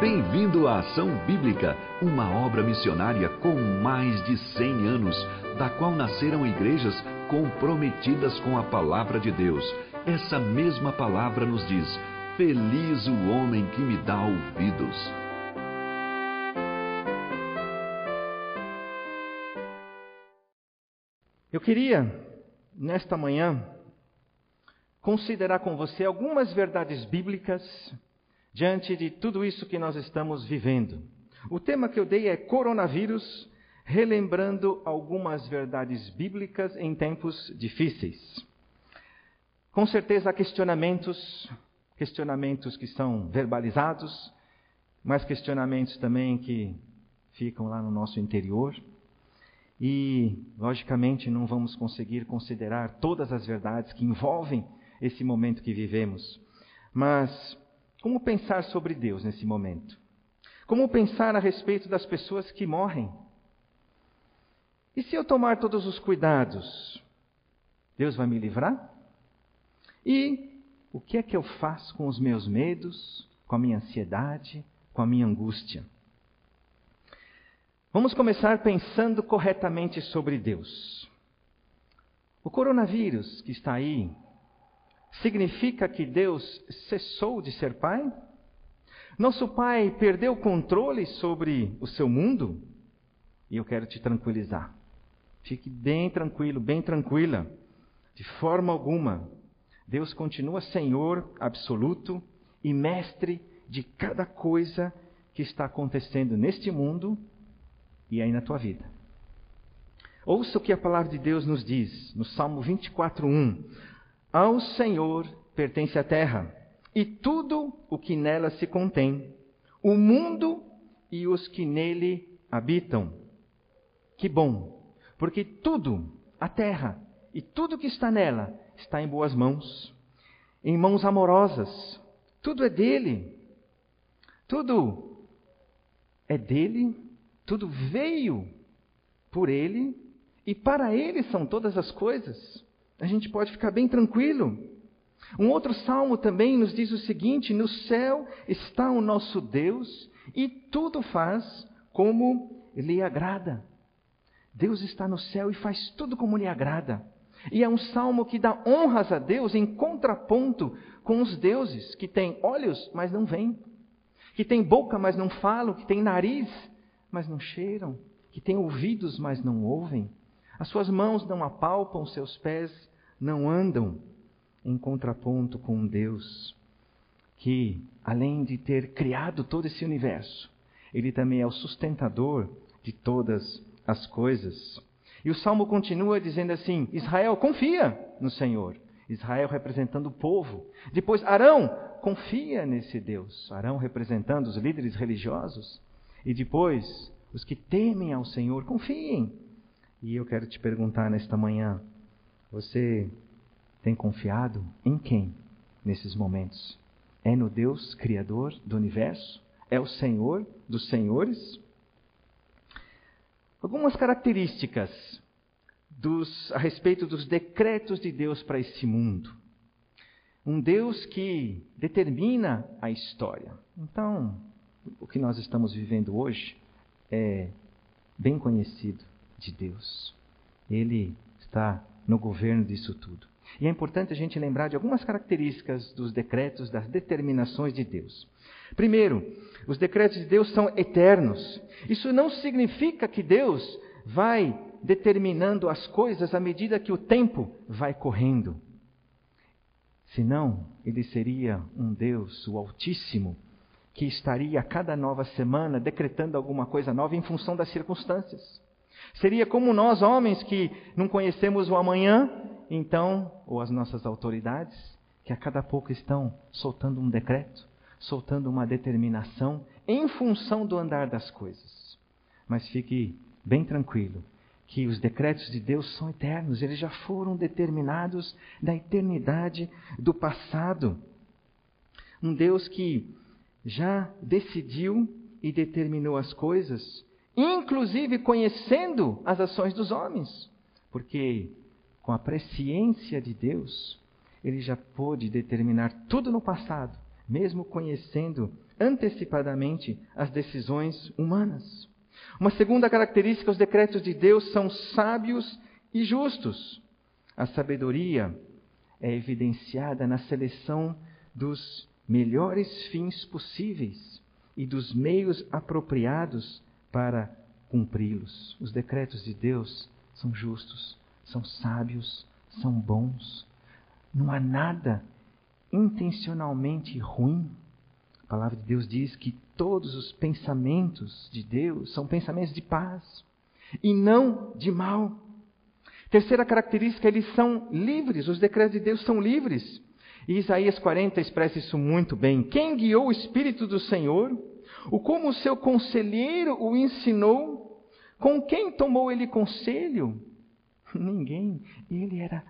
Bem-vindo à Ação Bíblica, uma obra missionária com mais de 100 anos, da qual nasceram igrejas comprometidas com a palavra de Deus. Essa mesma palavra nos diz: Feliz o homem que me dá ouvidos. Eu queria, nesta manhã, considerar com você algumas verdades bíblicas diante de tudo isso que nós estamos vivendo. O tema que eu dei é coronavírus, relembrando algumas verdades bíblicas em tempos difíceis. Com certeza há questionamentos, questionamentos que são verbalizados, mas questionamentos também que ficam lá no nosso interior. E, logicamente, não vamos conseguir considerar todas as verdades que envolvem esse momento que vivemos. Mas como pensar sobre Deus nesse momento? Como pensar a respeito das pessoas que morrem? E se eu tomar todos os cuidados, Deus vai me livrar? E o que é que eu faço com os meus medos, com a minha ansiedade, com a minha angústia? Vamos começar pensando corretamente sobre Deus. O coronavírus que está aí significa que Deus cessou de ser pai? Nosso pai perdeu o controle sobre o seu mundo? E eu quero te tranquilizar. Fique bem tranquilo, bem tranquila. De forma alguma, Deus continua Senhor absoluto e mestre de cada coisa que está acontecendo neste mundo e aí na tua vida. Ouça o que a palavra de Deus nos diz no Salmo 24:1. Ao Senhor pertence a terra e tudo o que nela se contém, o mundo e os que nele habitam. Que bom, porque tudo, a terra e tudo que está nela, está em boas mãos, em mãos amorosas. Tudo é dele. Tudo é dele, tudo veio por ele e para ele são todas as coisas a gente pode ficar bem tranquilo. Um outro salmo também nos diz o seguinte: No céu está o nosso Deus e tudo faz como lhe agrada. Deus está no céu e faz tudo como lhe agrada. E é um salmo que dá honras a Deus em contraponto com os deuses que têm olhos, mas não veem, que têm boca, mas não falam, que têm nariz, mas não cheiram, que têm ouvidos, mas não ouvem. As suas mãos não apalpam, seus pés não andam em contraponto com Deus, que, além de ter criado todo esse universo, ele também é o sustentador de todas as coisas. E o salmo continua dizendo assim: Israel, confia no Senhor. Israel representando o povo. Depois, Arão, confia nesse Deus. Arão representando os líderes religiosos. E depois, os que temem ao Senhor, confiem. E eu quero te perguntar nesta manhã: você tem confiado em quem nesses momentos? É no Deus Criador do universo? É o Senhor dos Senhores? Algumas características dos, a respeito dos decretos de Deus para esse mundo. Um Deus que determina a história. Então, o que nós estamos vivendo hoje é bem conhecido de Deus. Ele está no governo disso tudo. E é importante a gente lembrar de algumas características dos decretos, das determinações de Deus. Primeiro, os decretos de Deus são eternos. Isso não significa que Deus vai determinando as coisas à medida que o tempo vai correndo. Senão, ele seria um Deus, o Altíssimo, que estaria a cada nova semana decretando alguma coisa nova em função das circunstâncias. Seria como nós, homens, que não conhecemos o amanhã, então, ou as nossas autoridades, que a cada pouco estão soltando um decreto, soltando uma determinação em função do andar das coisas. Mas fique bem tranquilo, que os decretos de Deus são eternos, eles já foram determinados na eternidade do passado. Um Deus que já decidiu e determinou as coisas inclusive conhecendo as ações dos homens, porque com a presciência de Deus, ele já pôde determinar tudo no passado, mesmo conhecendo antecipadamente as decisões humanas. Uma segunda característica, os decretos de Deus são sábios e justos. A sabedoria é evidenciada na seleção dos melhores fins possíveis e dos meios apropriados para cumpri-los. Os decretos de Deus são justos, são sábios, são bons. Não há nada intencionalmente ruim. A palavra de Deus diz que todos os pensamentos de Deus são pensamentos de paz e não de mal. Terceira característica, eles são livres, os decretos de Deus são livres. E Isaías 40 expressa isso muito bem. Quem guiou o Espírito do Senhor? O como o seu conselheiro o ensinou? Com quem tomou ele conselho? Ninguém. Ele era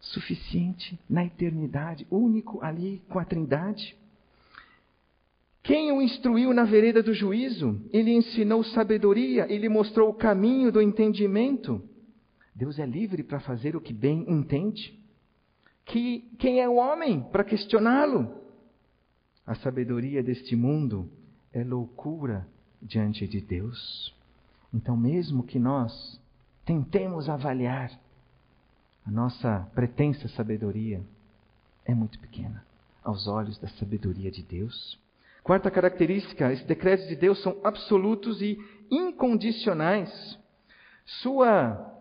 suficiente na eternidade, único ali com a Trindade. Quem o instruiu na vereda do juízo? Ele ensinou sabedoria, ele mostrou o caminho do entendimento. Deus é livre para fazer o que bem entende. Que, quem é o homem para questioná-lo? A sabedoria deste mundo é loucura diante de Deus. Então, mesmo que nós tentemos avaliar a nossa pretensa sabedoria, é muito pequena aos olhos da sabedoria de Deus. Quarta característica: os decretos de Deus são absolutos e incondicionais. Sua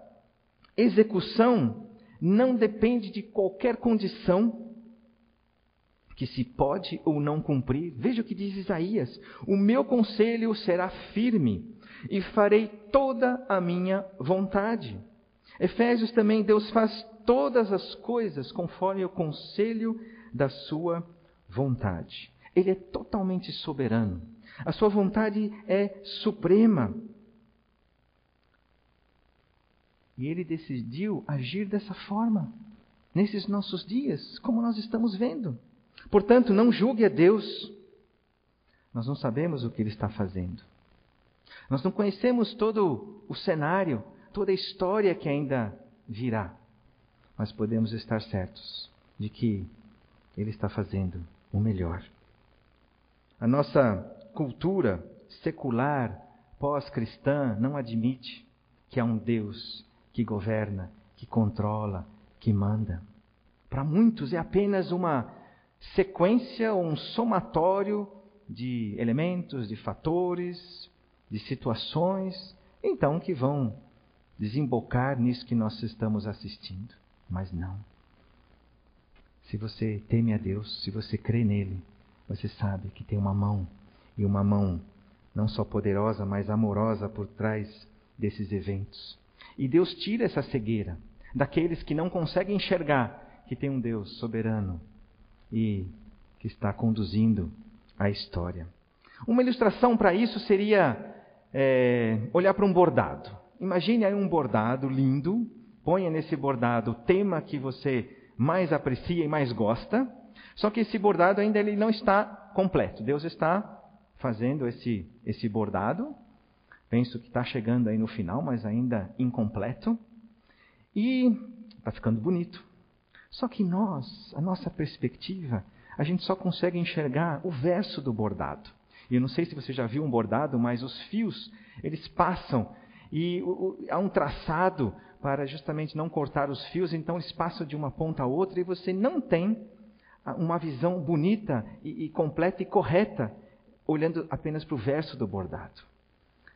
execução não depende de qualquer condição que se pode ou não cumprir. Veja o que diz Isaías: O meu conselho será firme e farei toda a minha vontade. Efésios também, Deus faz todas as coisas conforme o conselho da sua vontade. Ele é totalmente soberano. A sua vontade é suprema. E ele decidiu agir dessa forma, nesses nossos dias, como nós estamos vendo. Portanto, não julgue a Deus. Nós não sabemos o que ele está fazendo. Nós não conhecemos todo o cenário, toda a história que ainda virá. Mas podemos estar certos de que ele está fazendo o melhor. A nossa cultura secular, pós-cristã, não admite que há um Deus que governa, que controla, que manda. Para muitos é apenas uma sequência, um somatório de elementos, de fatores, de situações, então que vão desembocar nisso que nós estamos assistindo. Mas não. Se você teme a Deus, se você crê nele, você sabe que tem uma mão, e uma mão não só poderosa, mas amorosa por trás desses eventos. E Deus tira essa cegueira daqueles que não conseguem enxergar que tem um Deus soberano e que está conduzindo a história. Uma ilustração para isso seria é, olhar para um bordado. Imagine aí um bordado lindo, ponha nesse bordado o tema que você mais aprecia e mais gosta, só que esse bordado ainda ele não está completo. Deus está fazendo esse, esse bordado. Penso que está chegando aí no final, mas ainda incompleto. E está ficando bonito. Só que nós, a nossa perspectiva, a gente só consegue enxergar o verso do bordado. E eu não sei se você já viu um bordado, mas os fios, eles passam e há um traçado para justamente não cortar os fios, então eles passam de uma ponta a outra e você não tem uma visão bonita e, e completa e correta, olhando apenas para o verso do bordado.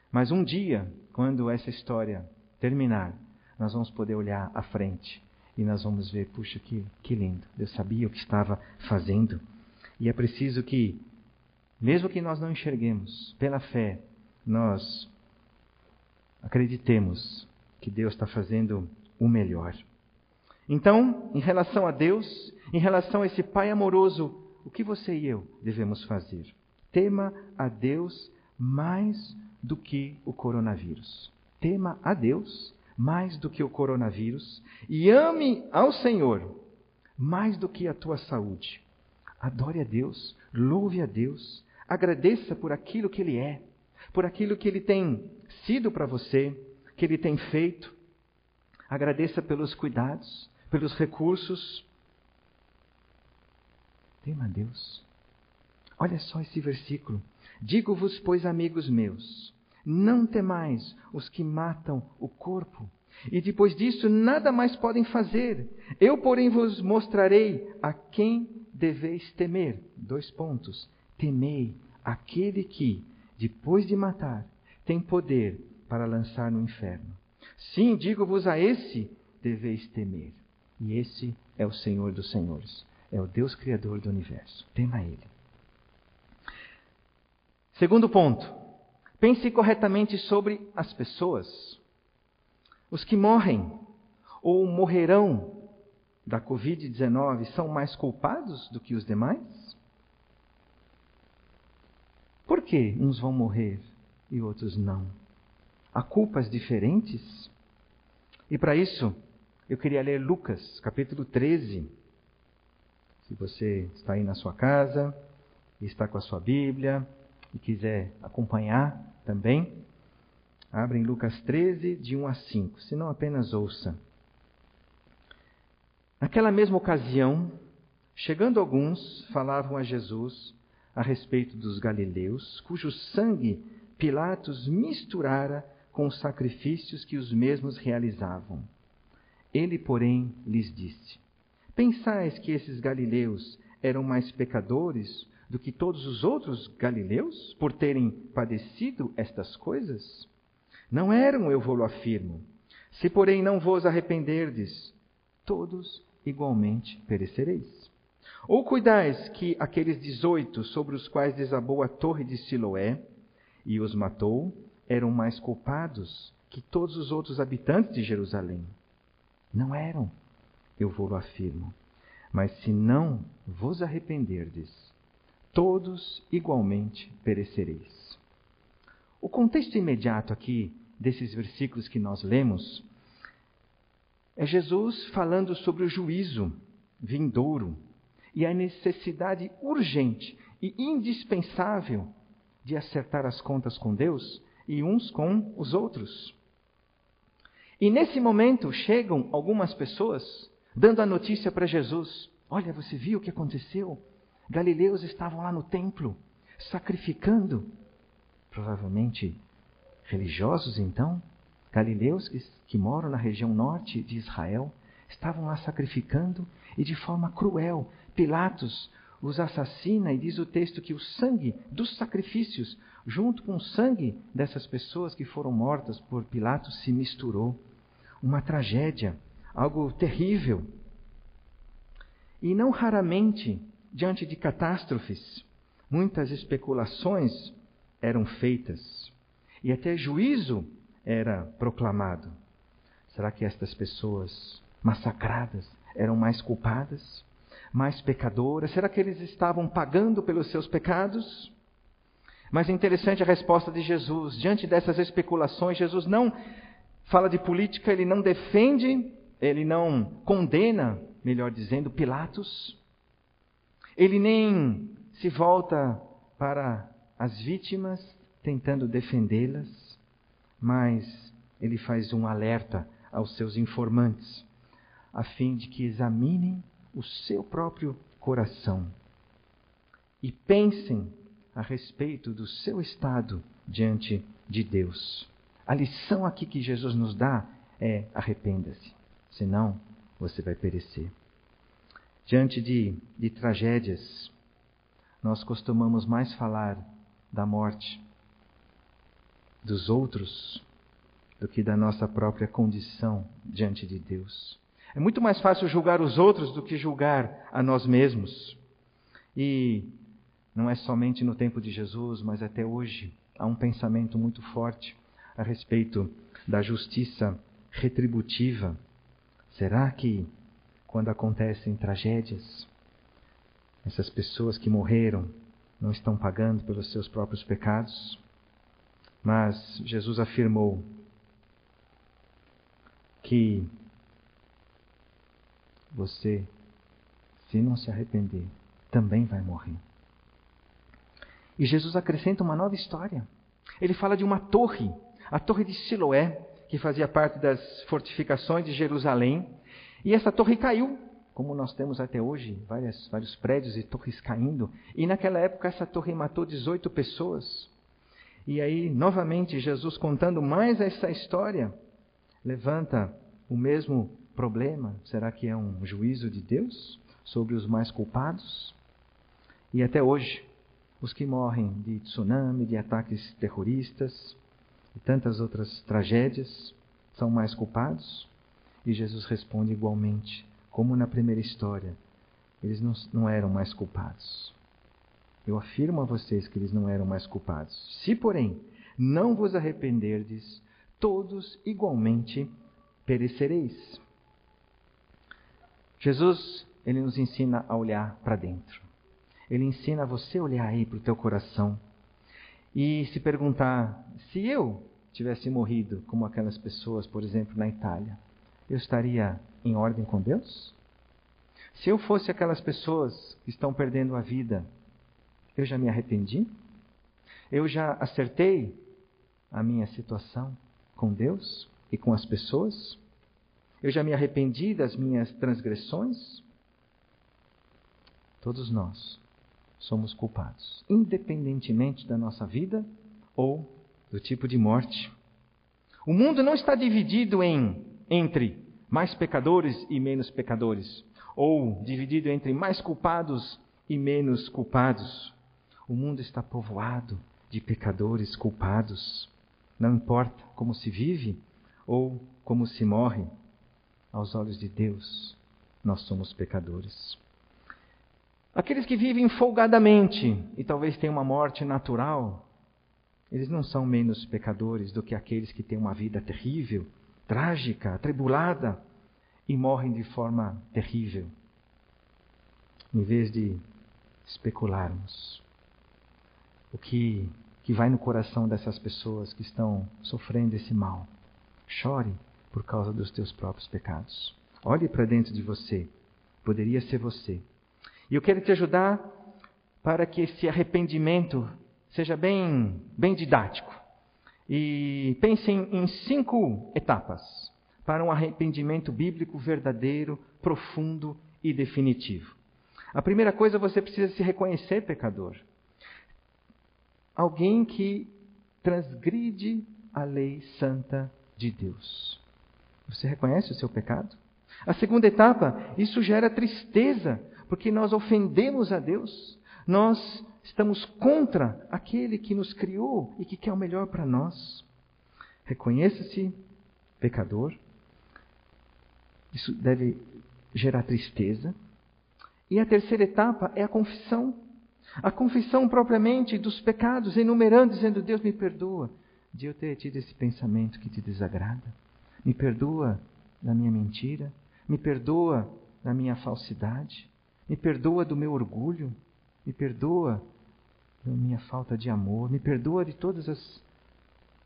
Mas um dia, quando essa história terminar, nós vamos poder olhar à frente e nós vamos ver, puxa, que, que lindo. Deus sabia o que estava fazendo. E é preciso que, mesmo que nós não enxerguemos, pela fé, nós acreditemos que Deus está fazendo o melhor. Então, em relação a Deus, em relação a esse Pai amoroso, o que você e eu devemos fazer? Tema a Deus mais do que o coronavírus. Tema a Deus mais do que o coronavírus e ame ao Senhor mais do que a tua saúde. Adore a Deus, louve a Deus, agradeça por aquilo que Ele é, por aquilo que Ele tem sido para você, que Ele tem feito. Agradeça pelos cuidados, pelos recursos. Tema a Deus. Olha só esse versículo. Digo-vos, pois, amigos meus, não temais os que matam o corpo, e depois disso nada mais podem fazer. Eu, porém, vos mostrarei a quem deveis temer. Dois pontos. Temei aquele que, depois de matar, tem poder para lançar no inferno. Sim, digo-vos a esse deveis temer. E esse é o Senhor dos Senhores, é o Deus Criador do universo. Tema Ele. Segundo ponto, pense corretamente sobre as pessoas. Os que morrem ou morrerão da Covid-19 são mais culpados do que os demais? Por que uns vão morrer e outros não? Há culpas diferentes? E para isso, eu queria ler Lucas, capítulo 13. Se você está aí na sua casa, está com a sua Bíblia e quiser acompanhar também, abre em Lucas 13, de 1 a 5, se não apenas ouça. Naquela mesma ocasião, chegando alguns, falavam a Jesus a respeito dos galileus, cujo sangue Pilatos misturara com os sacrifícios que os mesmos realizavam. Ele, porém, lhes disse: Pensais que esses galileus eram mais pecadores do que todos os outros galileus por terem padecido estas coisas? Não eram, eu vou-lo afirmo. Se, porém, não vos arrependerdes, todos igualmente perecereis. Ou cuidais que aqueles dezoito sobre os quais desabou a torre de Siloé e os matou, eram mais culpados que todos os outros habitantes de Jerusalém? Não eram, eu vou-lo afirmo. Mas se não vos arrependerdes, todos igualmente perecereis. O contexto imediato aqui desses versículos que nós lemos é Jesus falando sobre o juízo vindouro e a necessidade urgente e indispensável de acertar as contas com Deus e uns com os outros. E nesse momento chegam algumas pessoas dando a notícia para Jesus: Olha, você viu o que aconteceu? Galileus estavam lá no templo, sacrificando. Provavelmente religiosos, então, galileus que, moram na região norte de Israel, estavam lá sacrificando e de forma cruel. Pilatos os assassina e diz o texto que o sangue dos sacrifícios, junto com o sangue dessas pessoas que foram mortas por Pilatos, se misturou uma tragédia, algo terrível. E não raramente, diante de catástrofes, muitas especulações eram feitas e até juízo era proclamado. Será que estas pessoas massacradas eram mais culpadas, mais pecadoras? Será que eles estavam pagando pelos seus pecados? Mas é interessante a resposta de Jesus. Diante dessas especulações, Jesus não fala de política, ele não defende, ele não condena, melhor dizendo, Pilatos. Ele nem se volta para as vítimas, tentando defendê-las, mas ele faz um alerta aos seus informantes, a fim de que examinem o seu próprio coração e pensem a respeito do seu estado diante de Deus. A lição aqui que Jesus nos dá é: arrependa-se, senão você vai perecer. Diante de, de tragédias, nós costumamos mais falar da morte dos outros do que da nossa própria condição diante de Deus. É muito mais fácil julgar os outros do que julgar a nós mesmos. E não é somente no tempo de Jesus, mas até hoje há um pensamento muito forte a respeito da justiça retributiva. Será que, quando acontecem tragédias, essas pessoas que morreram não estão pagando pelos seus próprios pecados? Mas Jesus afirmou que você, se não se arrepender, também vai morrer. E Jesus acrescenta uma nova história. Ele fala de uma torre a torre de Siloé, que fazia parte das fortificações de Jerusalém. E essa torre caiu como nós temos até hoje, várias, vários prédios e torres caindo. E naquela época essa torre matou 18 pessoas. E aí, novamente, Jesus contando mais essa história, levanta o mesmo problema. Será que é um juízo de Deus sobre os mais culpados? E até hoje, os que morrem de tsunami, de ataques terroristas e tantas outras tragédias são mais culpados? E Jesus responde igualmente: como na primeira história, eles não, não eram mais culpados. Eu afirmo a vocês que eles não eram mais culpados. Se, porém, não vos arrependerdes, todos igualmente perecereis. Jesus, ele nos ensina a olhar para dentro. Ele ensina a você olhar aí para o teu coração e se perguntar: se eu tivesse morrido como aquelas pessoas, por exemplo, na Itália, eu estaria em ordem com Deus? Se eu fosse aquelas pessoas que estão perdendo a vida, eu já me arrependi? Eu já acertei a minha situação com Deus e com as pessoas? Eu já me arrependi das minhas transgressões? Todos nós somos culpados, independentemente da nossa vida ou do tipo de morte. O mundo não está dividido em entre mais pecadores e menos pecadores, ou dividido entre mais culpados e menos culpados. O mundo está povoado de pecadores culpados. Não importa como se vive ou como se morre, aos olhos de Deus, nós somos pecadores. Aqueles que vivem folgadamente e talvez tenham uma morte natural, eles não são menos pecadores do que aqueles que têm uma vida terrível trágica, atribulada e morrem de forma terrível. Em vez de especularmos o que, que vai no coração dessas pessoas que estão sofrendo esse mal, chore por causa dos teus próprios pecados. Olhe para dentro de você. Poderia ser você. E eu quero te ajudar para que esse arrependimento seja bem, bem didático. E pensem em cinco etapas para um arrependimento bíblico verdadeiro, profundo e definitivo. A primeira coisa, você precisa se reconhecer pecador. Alguém que transgride a lei santa de Deus. Você reconhece o seu pecado? A segunda etapa, isso gera tristeza, porque nós ofendemos a Deus. Nós Estamos contra aquele que nos criou e que quer o melhor para nós. Reconheça-se pecador. Isso deve gerar tristeza. E a terceira etapa é a confissão. A confissão propriamente dos pecados, enumerando, dizendo: Deus me perdoa de eu ter tido esse pensamento que te desagrada. Me perdoa da minha mentira. Me perdoa da minha falsidade. Me perdoa do meu orgulho. Me perdoa da minha falta de amor. Me perdoa de todas as,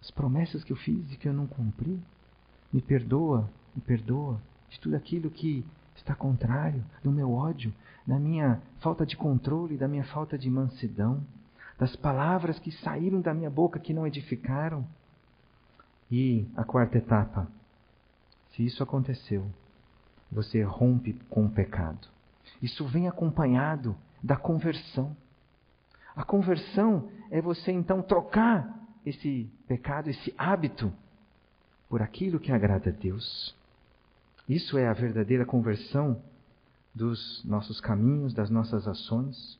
as promessas que eu fiz e que eu não cumpri. Me perdoa, me perdoa de tudo aquilo que está contrário do meu ódio, da minha falta de controle, da minha falta de mansidão, das palavras que saíram da minha boca que não edificaram. E a quarta etapa, se isso aconteceu, você rompe com o pecado. Isso vem acompanhado da conversão. A conversão é você então trocar esse pecado, esse hábito, por aquilo que agrada a Deus. Isso é a verdadeira conversão dos nossos caminhos, das nossas ações.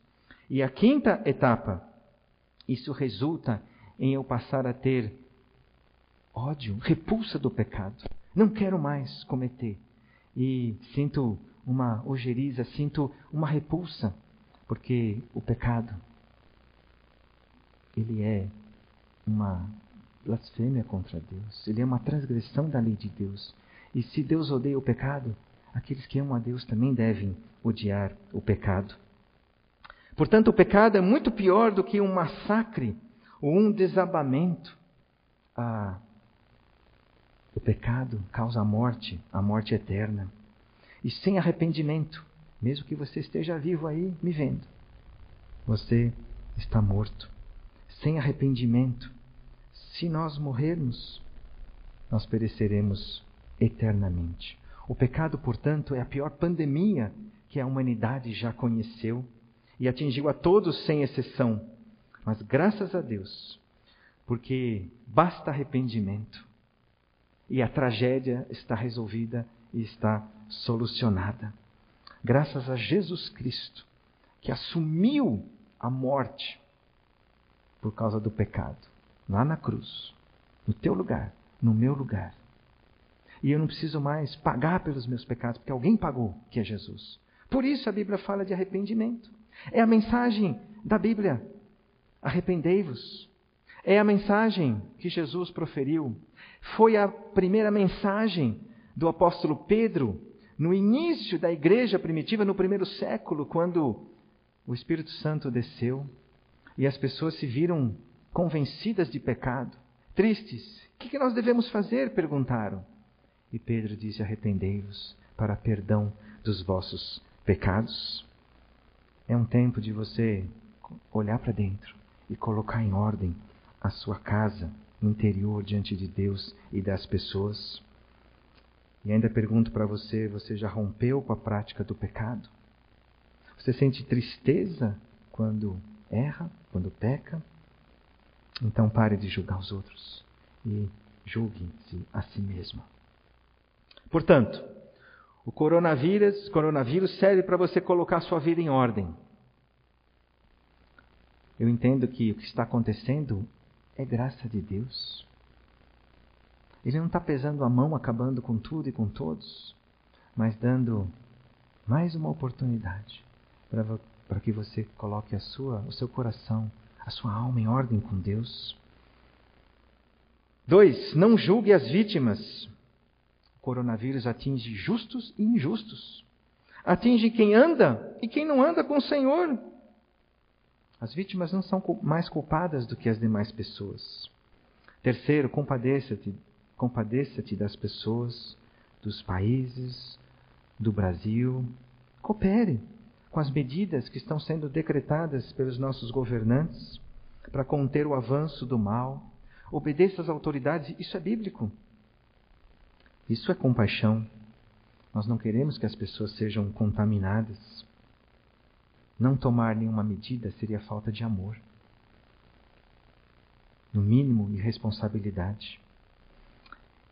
E a quinta etapa, isso resulta em eu passar a ter ódio, repulsa do pecado. Não quero mais cometer. E sinto uma ojeriza, sinto uma repulsa, porque o pecado ele é uma blasfêmia contra Deus, ele é uma transgressão da lei de Deus. E se Deus odeia o pecado, aqueles que amam a Deus também devem odiar o pecado. Portanto, o pecado é muito pior do que um massacre ou um desabamento. Ah, o pecado causa a morte, a morte eterna. E sem arrependimento, mesmo que você esteja vivo aí me vendo, você está morto sem arrependimento, se nós morrermos, nós pereceremos eternamente. O pecado, portanto, é a pior pandemia que a humanidade já conheceu e atingiu a todos sem exceção. Mas graças a Deus, porque basta arrependimento e a tragédia está resolvida e está solucionada. Graças a Jesus Cristo, que assumiu a morte por causa do pecado, lá na cruz, no teu lugar, no meu lugar. E eu não preciso mais pagar pelos meus pecados, porque alguém pagou, que é Jesus. Por isso a Bíblia fala de arrependimento. É a mensagem da Bíblia. Arrependei-vos. É a mensagem que Jesus proferiu. Foi a primeira mensagem do apóstolo Pedro no início da igreja primitiva, no primeiro século, quando o Espírito Santo desceu e as pessoas se viram convencidas de pecado, tristes. O que nós devemos fazer? perguntaram. E Pedro disse: Arrependei-vos para perdão dos vossos pecados. É um tempo de você olhar para dentro e colocar em ordem a sua casa interior diante de Deus e das pessoas. E ainda pergunto para você: você já rompeu com a prática do pecado? Você sente tristeza quando erra, quando peca? Então pare de julgar os outros e julgue-se a si mesmo. Portanto, o coronavírus, coronavírus serve para você colocar sua vida em ordem. Eu entendo que o que está acontecendo é graça de Deus. Ele não está pesando a mão, acabando com tudo e com todos, mas dando mais uma oportunidade para que você coloque a sua, o seu coração, a sua alma em ordem com Deus. Dois, não julgue as vítimas, coronavírus atinge justos e injustos. Atinge quem anda e quem não anda com o Senhor. As vítimas não são mais culpadas do que as demais pessoas. Terceiro, compadeça-te compadeça-te das pessoas, dos países, do Brasil. Coopere com as medidas que estão sendo decretadas pelos nossos governantes para conter o avanço do mal. Obedeça às autoridades, isso é bíblico. Isso é compaixão. Nós não queremos que as pessoas sejam contaminadas. Não tomar nenhuma medida seria falta de amor. No mínimo, irresponsabilidade.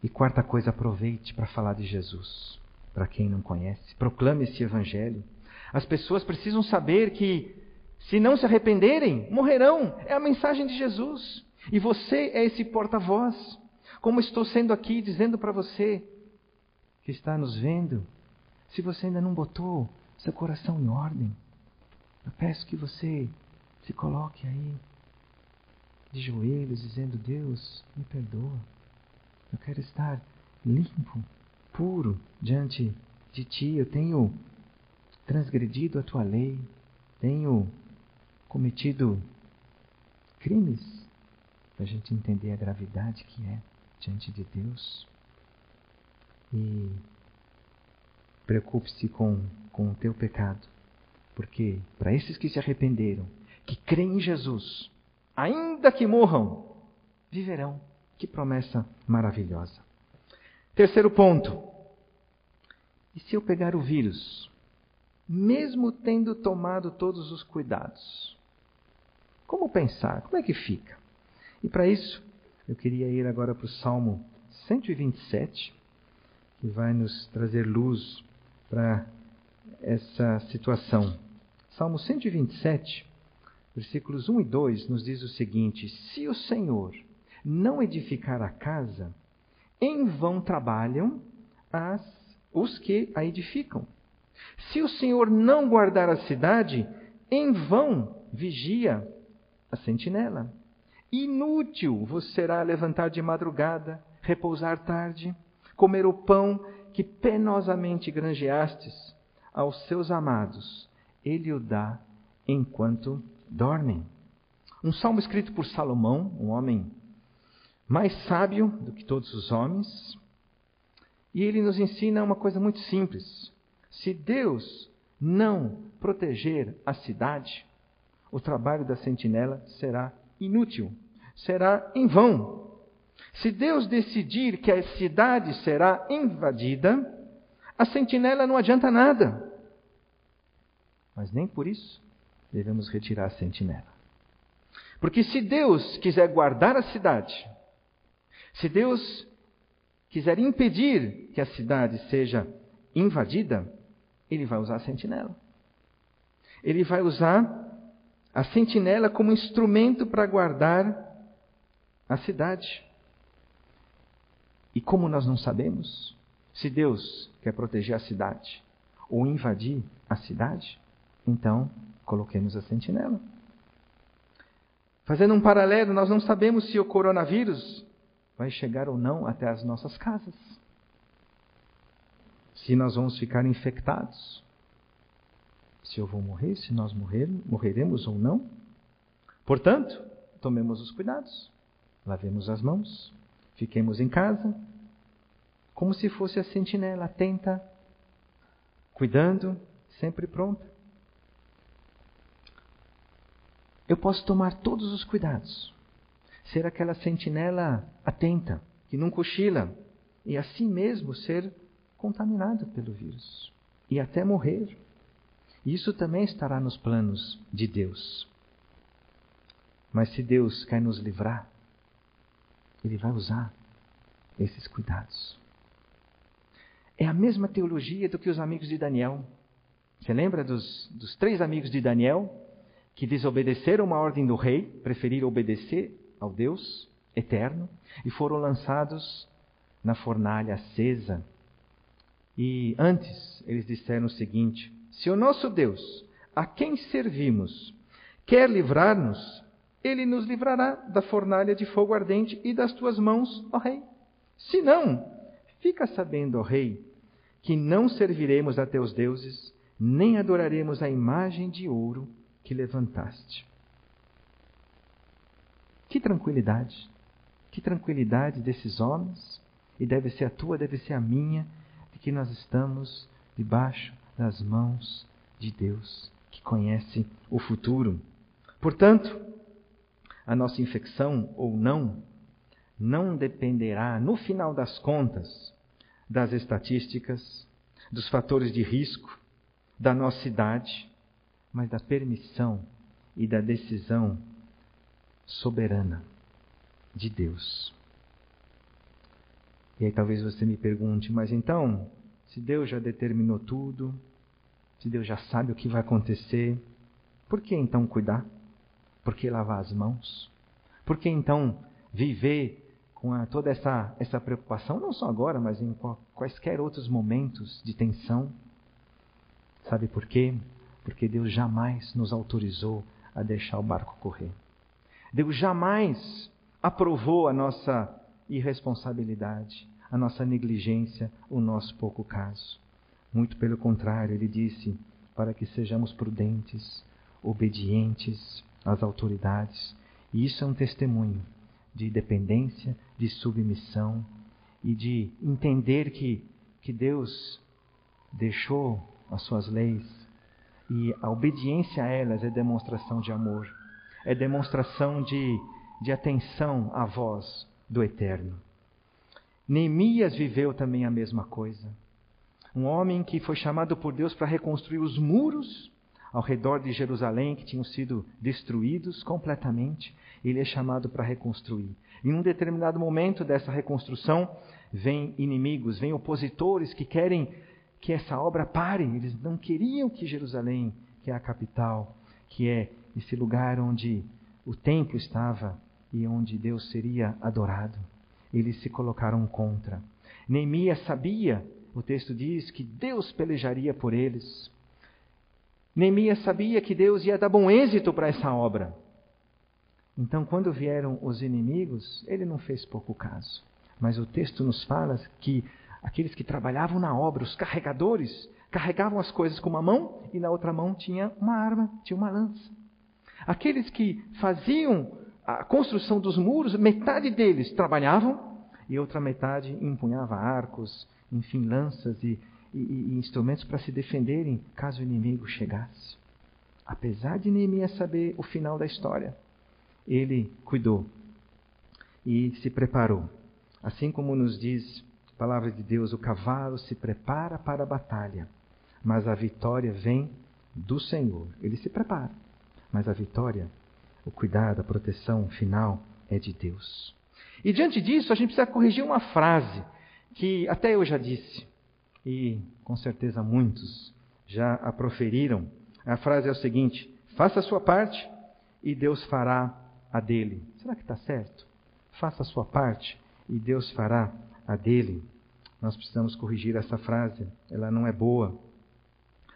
E quarta coisa, aproveite para falar de Jesus. Para quem não conhece, proclame esse evangelho. As pessoas precisam saber que, se não se arrependerem, morrerão. É a mensagem de Jesus. E você é esse porta-voz. Como estou sendo aqui dizendo para você que está nos vendo, se você ainda não botou seu coração em ordem, eu peço que você se coloque aí de joelhos, dizendo: Deus, me perdoa. Eu quero estar limpo, puro diante de Ti. Eu tenho transgredido a Tua lei, tenho cometido crimes, para a gente entender a gravidade que é diante de Deus. E preocupe-se com, com o teu pecado, porque para esses que se arrependeram, que creem em Jesus, ainda que morram, viverão. Que promessa maravilhosa. Terceiro ponto. E se eu pegar o vírus, mesmo tendo tomado todos os cuidados? Como pensar? Como é que fica? E para isso, eu queria ir agora para o Salmo 127, que vai nos trazer luz para essa situação. Salmo 127, versículos 1 e 2 nos diz o seguinte: Se o Senhor não edificar a casa, em vão trabalham as, os que a edificam. Se o Senhor não guardar a cidade, em vão vigia a sentinela. Inútil vos será levantar de madrugada, repousar tarde, comer o pão que penosamente granjeastes aos seus amados. Ele o dá enquanto dormem. Um salmo escrito por Salomão, um homem mais sábio do que todos os homens, e ele nos ensina uma coisa muito simples. Se Deus não proteger a cidade, o trabalho da sentinela será inútil, será em vão. Se Deus decidir que a cidade será invadida, a sentinela não adianta nada. Mas nem por isso devemos retirar a sentinela. Porque se Deus quiser guardar a cidade, se Deus quiser impedir que a cidade seja invadida, ele vai usar a sentinela. Ele vai usar a sentinela como instrumento para guardar a cidade. E como nós não sabemos se Deus quer proteger a cidade ou invadir a cidade, então coloquemos a sentinela. Fazendo um paralelo, nós não sabemos se o coronavírus vai chegar ou não até as nossas casas. Se nós vamos ficar infectados. Se eu vou morrer, se nós morrer, morreremos ou não. Portanto, tomemos os cuidados. Lavemos as mãos. Fiquemos em casa. Como se fosse a sentinela atenta, cuidando, sempre pronta. Eu posso tomar todos os cuidados, ser aquela sentinela atenta, que não cochila, e assim mesmo ser contaminado pelo vírus e até morrer. Isso também estará nos planos de Deus. Mas se Deus quer nos livrar, Ele vai usar esses cuidados. É a mesma teologia do que os amigos de Daniel. Você lembra dos, dos três amigos de Daniel que desobedeceram uma ordem do rei, preferiram obedecer ao Deus eterno e foram lançados na fornalha acesa. E antes eles disseram o seguinte: Se o nosso Deus, a quem servimos, quer livrar-nos, ele nos livrará da fornalha de fogo ardente e das tuas mãos, ó rei. Se não, fica sabendo, ó rei, que não serviremos a teus deuses, nem adoraremos a imagem de ouro que levantaste. Que tranquilidade, que tranquilidade desses homens, e deve ser a tua, deve ser a minha, que nós estamos debaixo das mãos de Deus, que conhece o futuro. Portanto, a nossa infecção ou não, não dependerá, no final das contas, das estatísticas, dos fatores de risco, da nossa idade, mas da permissão e da decisão soberana de Deus. E aí talvez você me pergunte, mas então, se Deus já determinou tudo, se Deus já sabe o que vai acontecer, por que então cuidar? Por que lavar as mãos? Por que então viver com a, toda essa, essa preocupação, não só agora, mas em quaisquer outros momentos de tensão? Sabe por quê? Porque Deus jamais nos autorizou a deixar o barco correr. Deus jamais aprovou a nossa irresponsabilidade, a nossa negligência, o nosso pouco caso. Muito pelo contrário, ele disse para que sejamos prudentes, obedientes às autoridades. E isso é um testemunho de dependência, de submissão e de entender que, que Deus deixou as suas leis e a obediência a elas é demonstração de amor, é demonstração de, de atenção à voz do Eterno. Neemias viveu também a mesma coisa. Um homem que foi chamado por Deus para reconstruir os muros ao redor de Jerusalém que tinham sido destruídos completamente. Ele é chamado para reconstruir. Em um determinado momento dessa reconstrução, vêm inimigos, vêm opositores que querem que essa obra pare. Eles não queriam que Jerusalém, que é a capital, que é esse lugar onde o templo estava e onde Deus seria adorado, eles se colocaram contra. Neemias sabia, o texto diz, que Deus pelejaria por eles. Neemias sabia que Deus ia dar bom êxito para essa obra. Então, quando vieram os inimigos, ele não fez pouco caso. Mas o texto nos fala que aqueles que trabalhavam na obra, os carregadores, carregavam as coisas com uma mão e na outra mão tinha uma arma, tinha uma lança. Aqueles que faziam a construção dos muros, metade deles trabalhavam e outra metade empunhava arcos, enfim, lanças e, e, e instrumentos para se defenderem caso o inimigo chegasse. Apesar de Neemias saber o final da história, ele cuidou e se preparou. Assim como nos diz palavra de Deus: o cavalo se prepara para a batalha, mas a vitória vem do Senhor. Ele se prepara, mas a vitória, o cuidado, a proteção final é de Deus. E diante disso, a gente precisa corrigir uma frase que até eu já disse, e com certeza muitos já a proferiram. A frase é o seguinte: faça a sua parte e Deus fará a dele. Será que está certo? Faça a sua parte e Deus fará a dele. Nós precisamos corrigir essa frase, ela não é boa.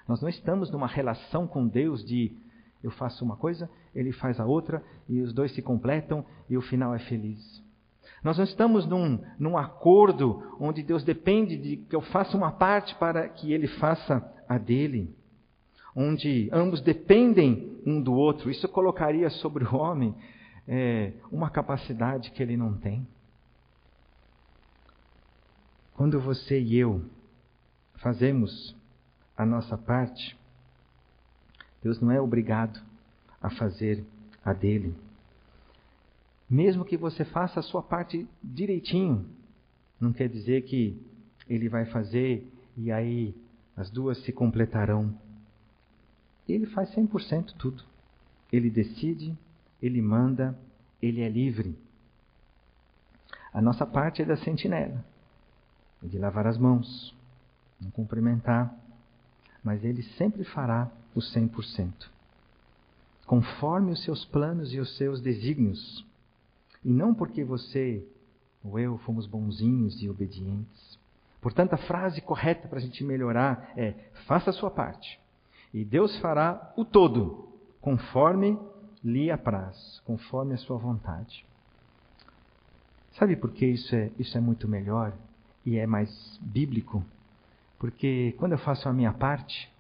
Nós não estamos numa relação com Deus de eu faço uma coisa, ele faz a outra, e os dois se completam e o final é feliz. Nós não estamos num, num acordo onde Deus depende de que eu faça uma parte para que ele faça a dele. Onde ambos dependem um do outro. Isso colocaria sobre o homem é, uma capacidade que ele não tem. Quando você e eu fazemos a nossa parte, Deus não é obrigado a fazer a dele. Mesmo que você faça a sua parte direitinho, não quer dizer que ele vai fazer e aí as duas se completarão. Ele faz 100% tudo. Ele decide, ele manda, ele é livre. A nossa parte é da sentinela de lavar as mãos, não cumprimentar, mas ele sempre fará o 100%, conforme os seus planos e os seus desígnios, e não porque você ou eu fomos bonzinhos e obedientes. Portanto, a frase correta para a gente melhorar é: faça a sua parte, e Deus fará o todo, conforme lhe apraz, conforme a sua vontade. Sabe por que isso é, isso é muito melhor? e é mais bíblico, porque quando eu faço a minha parte,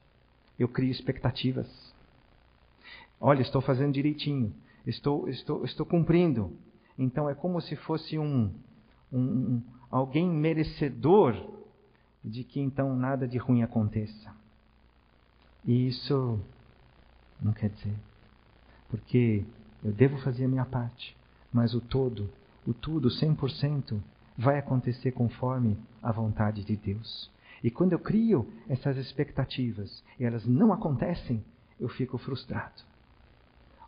eu crio expectativas. Olha, estou fazendo direitinho, estou, estou, estou cumprindo. Então é como se fosse um, um, alguém merecedor de que então nada de ruim aconteça. E isso não quer dizer, porque eu devo fazer a minha parte, mas o todo, o tudo, 100%, vai acontecer conforme a vontade de Deus. E quando eu crio essas expectativas e elas não acontecem, eu fico frustrado.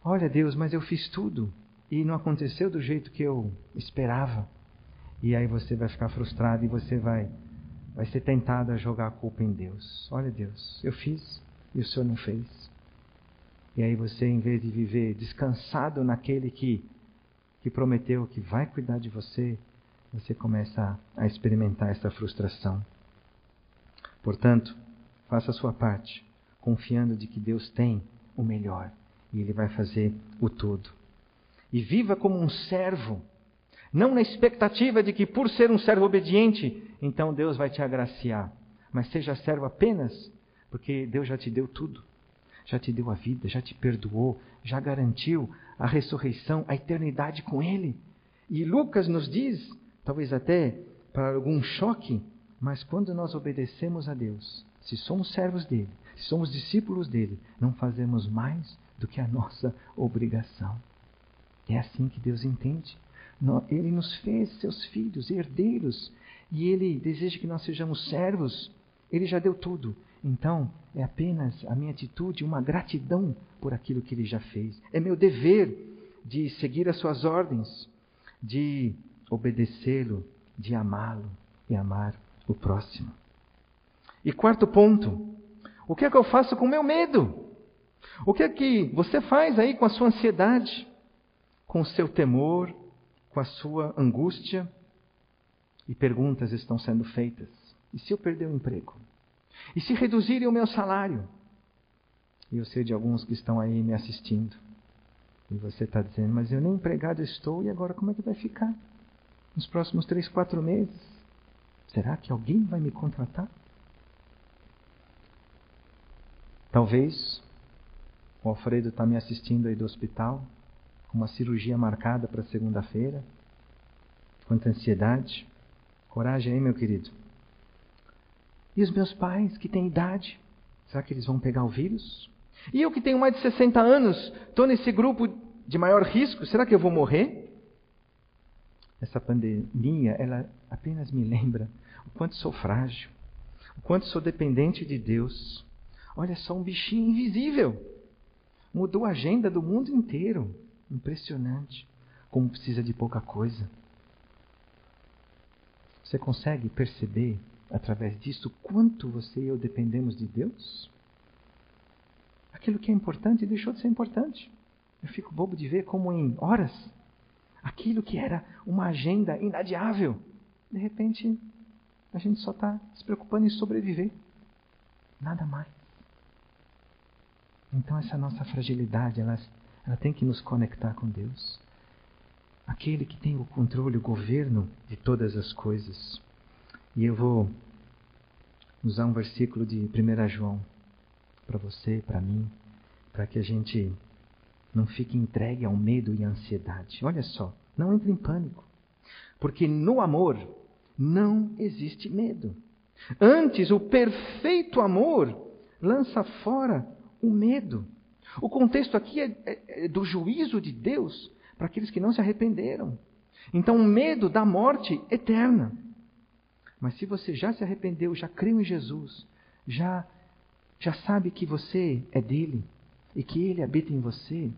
Olha, Deus, mas eu fiz tudo e não aconteceu do jeito que eu esperava. E aí você vai ficar frustrado e você vai vai ser tentado a jogar a culpa em Deus. Olha, Deus, eu fiz e o Senhor não fez. E aí você, em vez de viver descansado naquele que que prometeu que vai cuidar de você, você começa a experimentar essa frustração. Portanto, faça a sua parte, confiando de que Deus tem o melhor e Ele vai fazer o todo. E viva como um servo, não na expectativa de que por ser um servo obediente, então Deus vai te agraciar, mas seja servo apenas porque Deus já te deu tudo. Já te deu a vida, já te perdoou, já garantiu a ressurreição, a eternidade com Ele. E Lucas nos diz talvez até para algum choque, mas quando nós obedecemos a Deus, se somos servos dele, se somos discípulos dele, não fazemos mais do que a nossa obrigação. É assim que Deus entende. Ele nos fez seus filhos, herdeiros, e ele deseja que nós sejamos servos. Ele já deu tudo. Então, é apenas a minha atitude, uma gratidão por aquilo que ele já fez. É meu dever de seguir as suas ordens, de obedecê-lo, de amá-lo e amar o próximo. E quarto ponto, o que é que eu faço com o meu medo? O que é que você faz aí com a sua ansiedade, com o seu temor, com a sua angústia? E perguntas estão sendo feitas. E se eu perder o emprego? E se reduzirem o meu salário? E eu sei de alguns que estão aí me assistindo. E você está dizendo, mas eu nem empregado estou, e agora como é que vai ficar? nos próximos três, quatro meses? Será que alguém vai me contratar? Talvez o Alfredo está me assistindo aí do hospital, com uma cirurgia marcada para segunda-feira. Quanta ansiedade. Coragem aí, meu querido. E os meus pais, que têm idade, será que eles vão pegar o vírus? E eu que tenho mais de 60 anos, estou nesse grupo de maior risco, será que eu vou morrer? Essa pandemia, ela apenas me lembra o quanto sou frágil, o quanto sou dependente de Deus. Olha só um bichinho invisível. Mudou a agenda do mundo inteiro. Impressionante. Como precisa de pouca coisa. Você consegue perceber através disso quanto você e eu dependemos de Deus? Aquilo que é importante deixou de ser importante. Eu fico bobo de ver como em horas aquilo que era uma agenda inadiável, de repente a gente só está se preocupando em sobreviver. Nada mais. Então essa nossa fragilidade, ela, ela tem que nos conectar com Deus. Aquele que tem o controle, o governo de todas as coisas. E eu vou usar um versículo de 1 João para você, para mim, para que a gente não fique entregue ao medo e à ansiedade. Olha só, não entre em pânico. Porque no amor não existe medo. Antes, o perfeito amor lança fora o medo. O contexto aqui é, é, é do juízo de Deus para aqueles que não se arrependeram. Então, o medo da morte eterna. Mas se você já se arrependeu, já creu em Jesus, já já sabe que você é dele e que ele habita em você,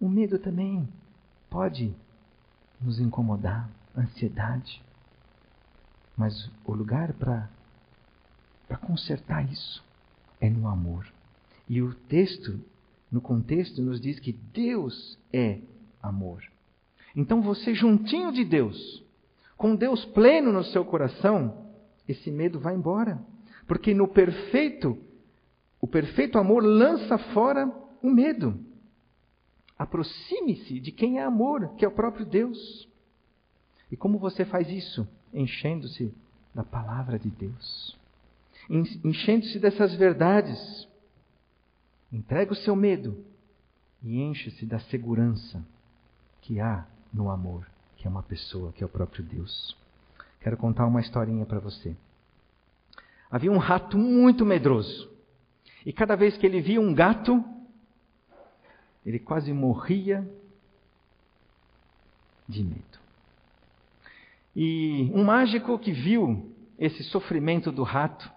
o medo também pode nos incomodar, ansiedade. Mas o lugar para consertar isso é no amor. E o texto, no contexto, nos diz que Deus é amor. Então você, juntinho de Deus, com Deus pleno no seu coração, esse medo vai embora. Porque no perfeito, o perfeito amor lança fora o medo. Aproxime-se de quem é amor, que é o próprio Deus. E como você faz isso? Enchendo-se da palavra de Deus. Enchendo-se dessas verdades. Entrega o seu medo e enche-se da segurança que há no amor, que é uma pessoa, que é o próprio Deus. Quero contar uma historinha para você. Havia um rato muito medroso. E cada vez que ele via um gato, ele quase morria de medo. E um mágico que viu esse sofrimento do rato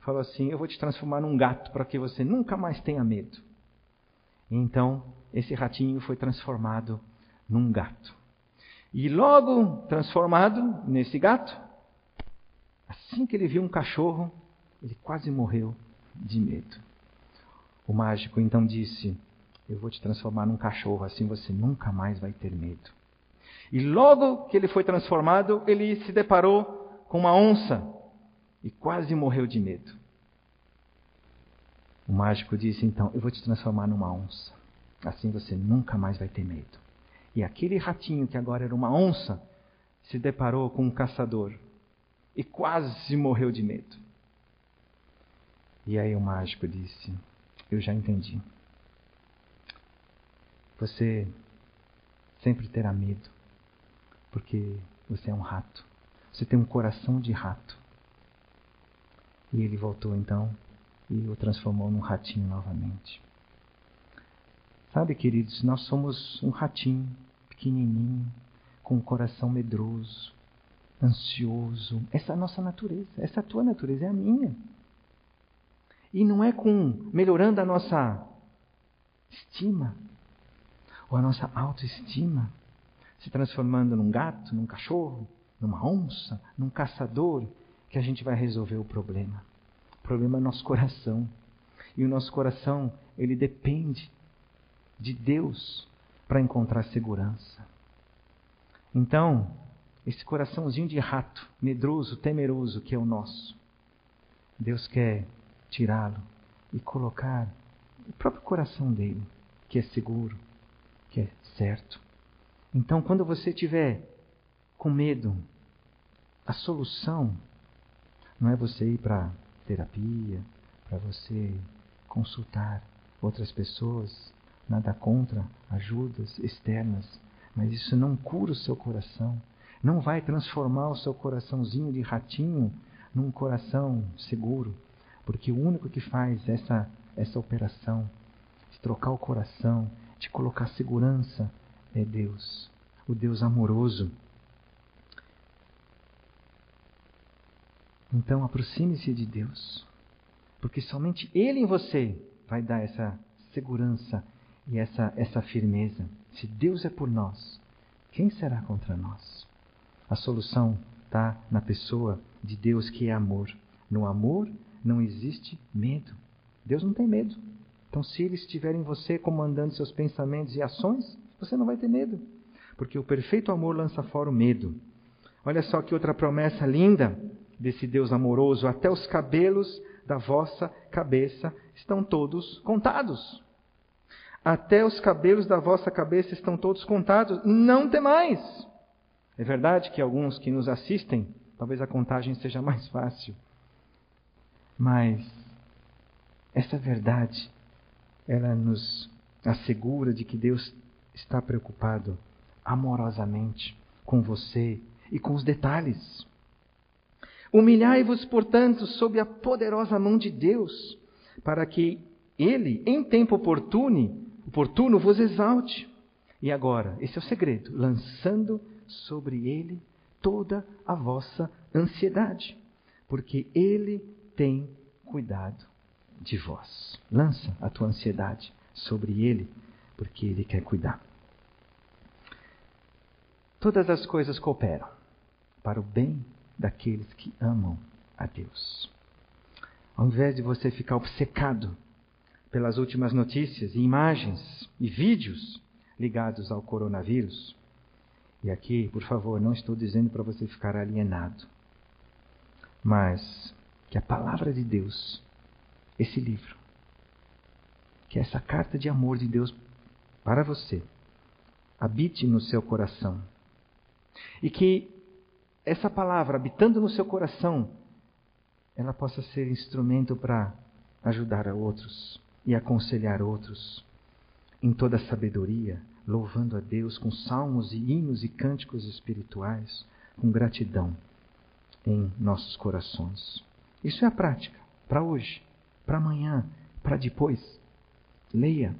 falou assim: Eu vou te transformar num gato para que você nunca mais tenha medo. E então, esse ratinho foi transformado num gato. E logo transformado nesse gato, assim que ele viu um cachorro, ele quase morreu de medo. O mágico então disse: eu vou te transformar num cachorro, assim você nunca mais vai ter medo. E logo que ele foi transformado, ele se deparou com uma onça e quase morreu de medo. O mágico disse então: Eu vou te transformar numa onça, assim você nunca mais vai ter medo. E aquele ratinho que agora era uma onça se deparou com um caçador e quase morreu de medo. E aí o mágico disse: Eu já entendi. Você sempre terá medo, porque você é um rato. Você tem um coração de rato. E ele voltou então e o transformou num ratinho novamente. Sabe, queridos, nós somos um ratinho pequenininho, com um coração medroso, ansioso. Essa é a nossa natureza, essa é a tua natureza, é a minha. E não é com melhorando a nossa estima, ou a nossa autoestima se transformando num gato, num cachorro, numa onça, num caçador, que a gente vai resolver o problema. O problema é nosso coração. E o nosso coração, ele depende de Deus para encontrar segurança. Então, esse coraçãozinho de rato, medroso, temeroso que é o nosso, Deus quer tirá-lo e colocar o próprio coração dele, que é seguro, que é certo. Então, quando você tiver com medo, a solução não é você ir para terapia, para você consultar outras pessoas, nada contra ajudas externas, mas isso não cura o seu coração, não vai transformar o seu coraçãozinho de ratinho num coração seguro, porque o único que faz essa essa operação de trocar o coração de colocar segurança é Deus, o Deus amoroso. Então aproxime-se de Deus, porque somente Ele em você vai dar essa segurança e essa, essa firmeza. Se Deus é por nós, quem será contra nós? A solução está na pessoa de Deus que é amor. No amor não existe medo. Deus não tem medo. Então, se Ele estiver em você comandando seus pensamentos e ações, você não vai ter medo. Porque o perfeito amor lança fora o medo. Olha só que outra promessa linda desse Deus amoroso: até os cabelos da vossa cabeça estão todos contados. Até os cabelos da vossa cabeça estão todos contados. Não temais. É verdade que alguns que nos assistem, talvez a contagem seja mais fácil. Mas essa verdade, ela nos assegura de que Deus está preocupado amorosamente com você e com os detalhes. Humilhai-vos, portanto, sob a poderosa mão de Deus, para que Ele, em tempo oportuno, oportuno vos exalte. E agora, esse é o segredo, lançando sobre Ele toda a vossa ansiedade, porque Ele tem cuidado de vós. Lança a tua ansiedade sobre Ele, porque Ele quer cuidar. Todas as coisas cooperam para o bem daqueles que amam a Deus. Ao invés de você ficar obcecado pelas últimas notícias, imagens e vídeos ligados ao coronavírus, e aqui, por favor, não estou dizendo para você ficar alienado, mas que a palavra de Deus, esse livro, que essa carta de amor de Deus para você, habite no seu coração. E que essa palavra, habitando no seu coração, ela possa ser instrumento para ajudar a outros e aconselhar outros em toda a sabedoria, louvando a Deus com salmos e hinos e cânticos espirituais, com gratidão em nossos corações. Isso é a prática para hoje, para amanhã, para depois. Leia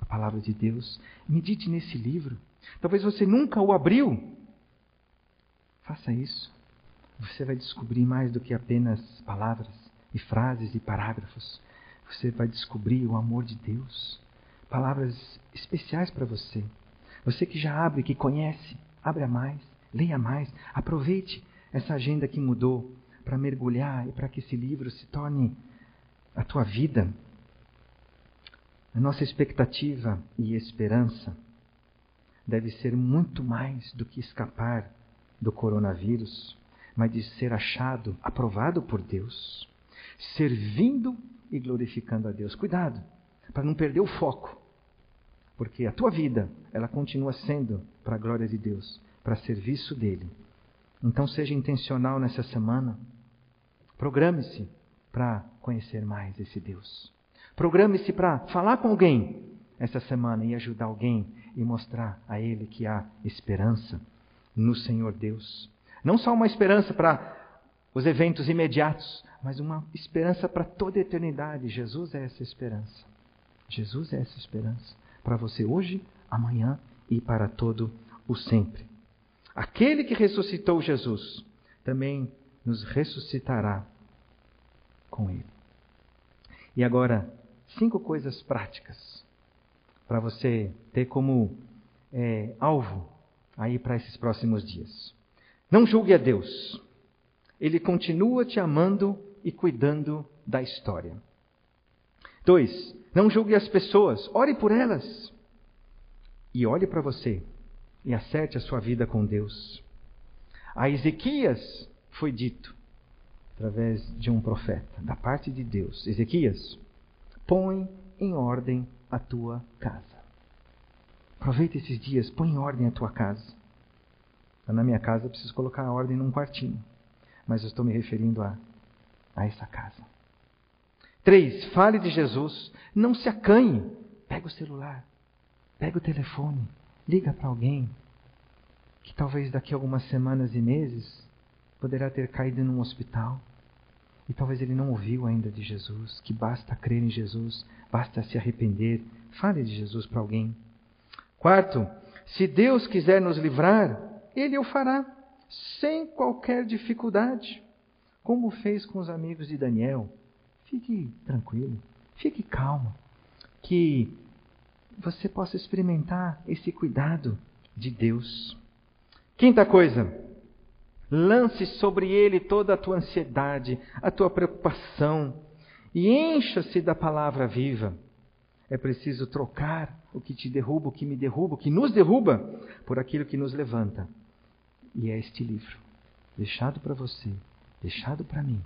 a palavra de Deus, medite nesse livro. Talvez você nunca o abriu. Faça isso. Você vai descobrir mais do que apenas palavras e frases e parágrafos. Você vai descobrir o amor de Deus palavras especiais para você. Você que já abre, que conhece, abra mais, leia mais, aproveite essa agenda que mudou para mergulhar e para que esse livro se torne a tua vida. A nossa expectativa e esperança deve ser muito mais do que escapar do coronavírus, mas de ser achado, aprovado por Deus, servindo e glorificando a Deus. Cuidado, para não perder o foco porque a tua vida, ela continua sendo para a glória de Deus, para serviço dele. Então seja intencional nessa semana. Programe-se para conhecer mais esse Deus. Programe-se para falar com alguém essa semana e ajudar alguém e mostrar a ele que há esperança no Senhor Deus. Não só uma esperança para os eventos imediatos, mas uma esperança para toda a eternidade. Jesus é essa esperança. Jesus é essa esperança para você hoje, amanhã e para todo o sempre. Aquele que ressuscitou Jesus também nos ressuscitará com ele. E agora, cinco coisas práticas para você ter como é, alvo aí para esses próximos dias. Não julgue a Deus. Ele continua te amando e cuidando da história. Dois, não julgue as pessoas, ore por elas. E olhe para você e acerte a sua vida com Deus. A Ezequias foi dito, através de um profeta, da parte de Deus: Ezequias, põe em ordem a tua casa. Aproveita esses dias, põe em ordem a tua casa. Na minha casa eu preciso colocar a ordem num quartinho, mas eu estou me referindo a, a essa casa. Três, fale de Jesus. Não se acanhe. Pega o celular. Pega o telefone. Liga para alguém que talvez daqui a algumas semanas e meses poderá ter caído num hospital. E talvez ele não ouviu ainda de Jesus, que basta crer em Jesus, basta se arrepender. Fale de Jesus para alguém. Quarto, se Deus quiser nos livrar, Ele o fará, sem qualquer dificuldade. como fez com os amigos de Daniel. Fique tranquilo, fique calmo, que você possa experimentar esse cuidado de Deus. Quinta coisa, lance sobre ele toda a tua ansiedade, a tua preocupação e encha-se da palavra viva. É preciso trocar o que te derruba, o que me derruba, o que nos derruba, por aquilo que nos levanta. E é este livro, deixado para você, deixado para mim,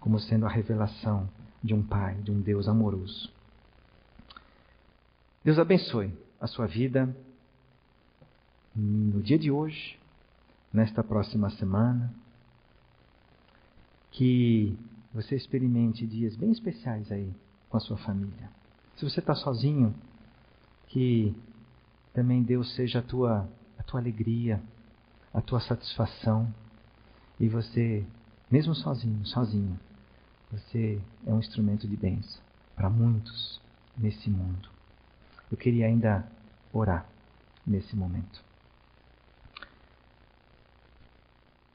como sendo a revelação de um Pai, de um Deus amoroso. Deus abençoe a sua vida no dia de hoje, nesta próxima semana. Que você experimente dias bem especiais aí com a sua família. Se você está sozinho, que também Deus seja a tua, a tua alegria, a tua satisfação. E você, mesmo sozinho, sozinho, você é um instrumento de bênção para muitos nesse mundo. Eu queria ainda orar nesse momento.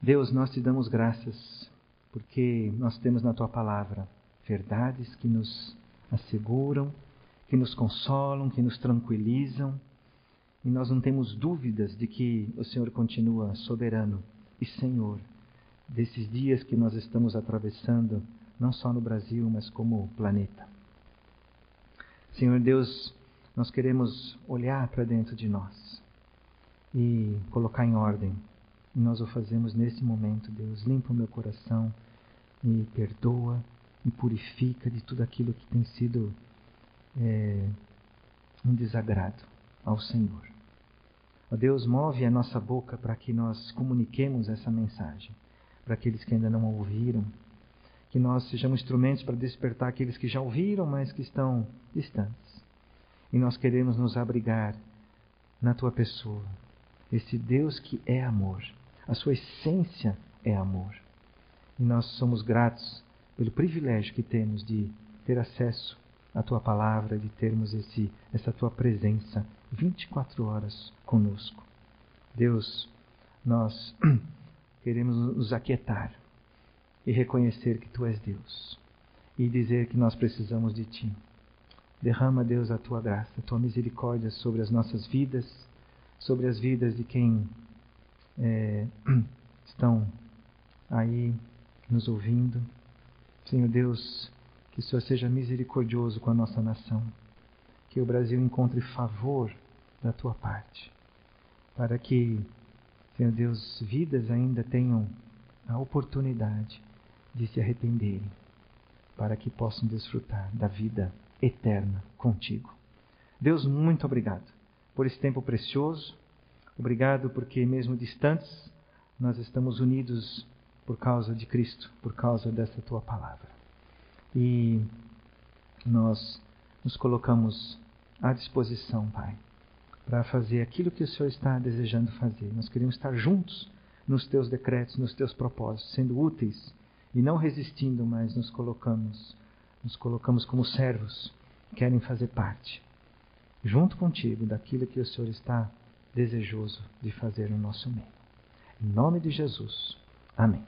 Deus, nós te damos graças porque nós temos na tua palavra verdades que nos asseguram, que nos consolam, que nos tranquilizam, e nós não temos dúvidas de que o Senhor continua soberano e Senhor desses dias que nós estamos atravessando, não só no Brasil, mas como planeta. Senhor Deus, nós queremos olhar para dentro de nós e colocar em ordem. E nós o fazemos nesse momento, Deus. Limpa o meu coração, me perdoa, me purifica de tudo aquilo que tem sido é, um desagrado ao Senhor. Ó Deus, move a nossa boca para que nós comuniquemos essa mensagem para aqueles que ainda não ouviram, que nós sejamos instrumentos para despertar aqueles que já ouviram, mas que estão distantes. E nós queremos nos abrigar na tua pessoa. Esse Deus que é amor. A sua essência é amor. E nós somos gratos pelo privilégio que temos de ter acesso à tua palavra, de termos esse, essa tua presença 24 horas conosco. Deus, nós queremos nos aquietar e reconhecer que tu és Deus e dizer que nós precisamos de ti. Derrama, Deus, a tua graça, a tua misericórdia sobre as nossas vidas, sobre as vidas de quem é, estão aí nos ouvindo. Senhor Deus, que o Senhor seja misericordioso com a nossa nação, que o Brasil encontre favor da tua parte, para que, Senhor Deus, vidas ainda tenham a oportunidade de se arrependerem, para que possam desfrutar da vida eterna contigo. Deus, muito obrigado por esse tempo precioso. Obrigado porque, mesmo distantes, nós estamos unidos por causa de Cristo, por causa dessa tua palavra. E nós nos colocamos à disposição, Pai, para fazer aquilo que o Senhor está desejando fazer. Nós queremos estar juntos nos teus decretos, nos teus propósitos, sendo úteis e não resistindo, mas nos colocamos nos colocamos como servos, querem fazer parte, junto contigo, daquilo que o Senhor está desejoso de fazer no nosso meio. Em nome de Jesus. Amém.